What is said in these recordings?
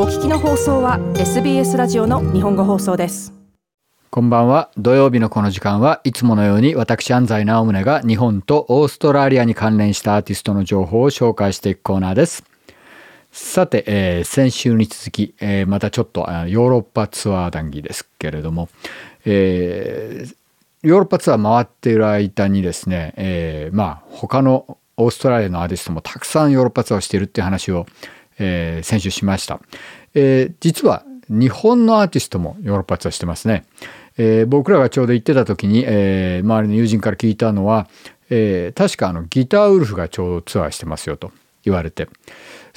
お聞きの放送は SBS ラジオの日本語放送です。こんばんは。土曜日のこの時間はいつものように私安西直宗が日本とオーストラリアに関連したアーティストの情報を紹介していくコーナーです。さて、えー、先週に続き、えー、またちょっとヨーロッパツアー談義ですけれども、えー、ヨーロッパツアー回っている間にですね、えー、まあ他のオーストラリアのアーティストもたくさんヨーロッパツアーをしているっていう話を、えー、先週しました、えー、実は日本のアーティストもヨーロッパツアーしてますね、えー、僕らがちょうど行ってた時に、えー、周りの友人から聞いたのは、えー、確かあのギターウルフがちょうどツアーしてますよと言われて。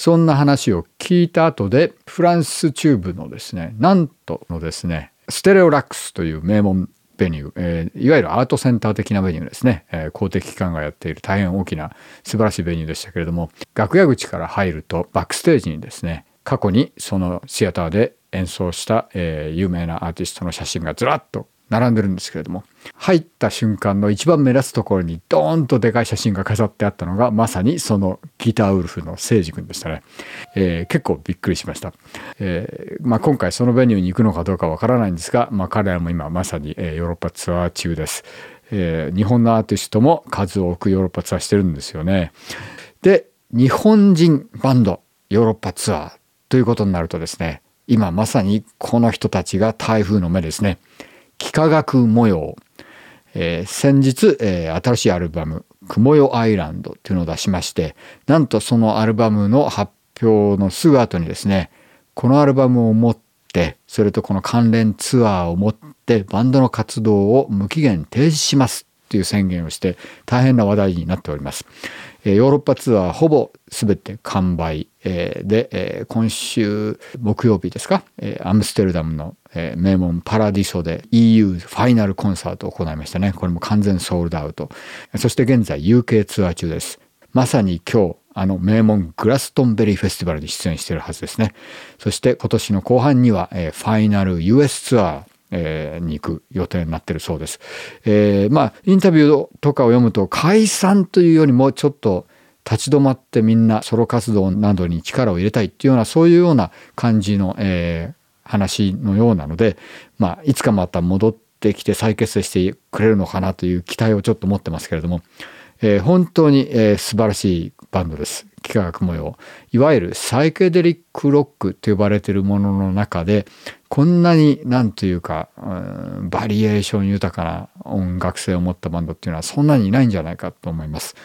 そんな話を聞いた後でフランス中部のですねなんとのですねステレオラックスという名門ベニュー、えー、いわゆるアートセンター的なベニューですね、えー、公的機関がやっている大変大きな素晴らしいベニューでしたけれども楽屋口から入るとバックステージにですね過去にそのシアターで演奏した、えー、有名なアーティストの写真がずらっと並んでるんですけれども入った瞬間の一番目立つところにドーンとでかい写真が飾ってあったのがまさにそのギターウルフの誠司君でしたね、えー、結構びっくりしました、えー、まあ、今回そのベニューに行くのかどうかわからないんですが、まあ、彼らも今まさに、えヨーロッパツアー中です、えー、日本のアーティストも数多くヨーロッパツアーしてるんですよね。で日本人バンドヨーロッパツアーということになるとですね今まさにこの人たちが台風の目ですね。幾何学模様、えー、先日、えー、新しいアルバム「雲よアイランド」っていうのを出しましてなんとそのアルバムの発表のすぐ後にですねこのアルバムを持ってそれとこの関連ツアーを持ってバンドの活動を無期限停止しますっていう宣言をして大変な話題になっております。ヨーロッパツアーほぼ全て完売で今週木曜日ですかアムステルダムの名門パラディソで EU ファイナルコンサートを行いましたね。これも完全ソールドアウト。そして現在 UK ツアー中です。まさに今日あの名門グラストンベリーフェスティバルに出演しているはずですね。そして今年の後半にはえファイナル US ツアーえー、に行く予定になってるそうです。えー、まあインタビューとかを読むと解散というよりもちょっと立ち止まってみんなソロ活動などに力を入れたいっていうようなそういうような感じの、えー、話のようなので、まあ、いつかまた戻ってきて再結成してくれるのかなという期待をちょっと持ってますけれども、えー、本当に、えー、素晴らしいバンドです。幾何学模様。いわゆるサイケデリックロックと呼ばれているものの中で、こんなになんというか、うん、バリエーション豊かな音楽性を持ったバンドっていうのはそんなにいないんじゃないかと思います。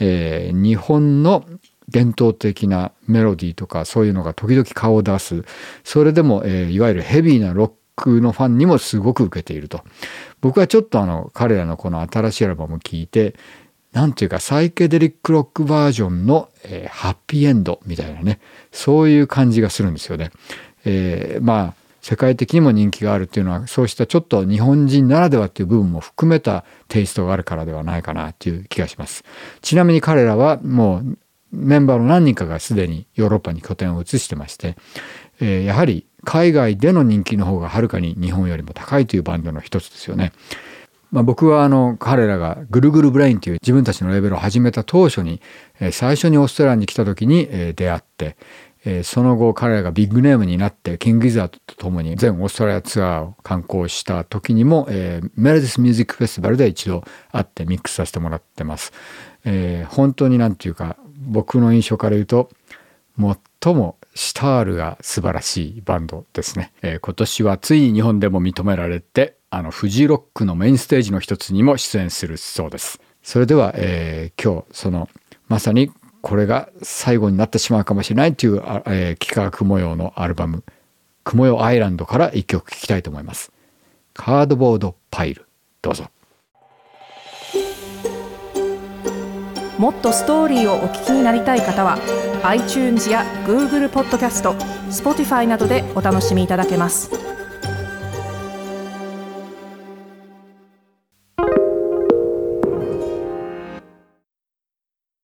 えー、日本の伝統的なメロディーとかそういうのが時々顔を出す。それでも、えー、いわゆるヘビーなロックのファンにもすごく受けていると。僕はちょっとあの彼らのこの新しいアルバムを聴いてなんていうかサイケデリックロックバージョンの、えー、ハッピーエンドみたいなねそういう感じがするんですよね。えー、まあ世界的にも人気があるっていうのはそうしたちょっと日本人ならではっていう部分も含めたテイストがあるからではないかなっていう気がします。ちなみに彼らはもうメンバーの何人かがすでにヨーロッパに拠点を移してまして、えー、やはり海外での人気の方がはるかに日本よりも高いというバンドの一つですよね。まあ、僕はあの彼らが Guruguru Brain という自分たちのレーベルを始めた当初に最初にオーストラリアに来た時に出会ってその後彼らがビッグネームになって King Gizzard と共に全オーストラリアツアーを敢行した時にも Meredith Music Festival で一度会ってミックスさせてもらってます。えー、本当になんていうか僕の印象から言うと最もスタイルが素晴らしいバンドですね、えー、今年はついに日本でも認められてあのフジロックのメインステージの一つにも出演するそうです。それでは、えー、今日そのまさにこれが最後になってしまうかもしれないという、えー、幾何学模様のアルバム「雲よアイランド」から一曲聴きたいと思います。カードボードパイルどうぞ。もっとストーリーをお聞きになりたい方は iTunes や Google ポッドキャスト Spotify などでお楽しみいただけます。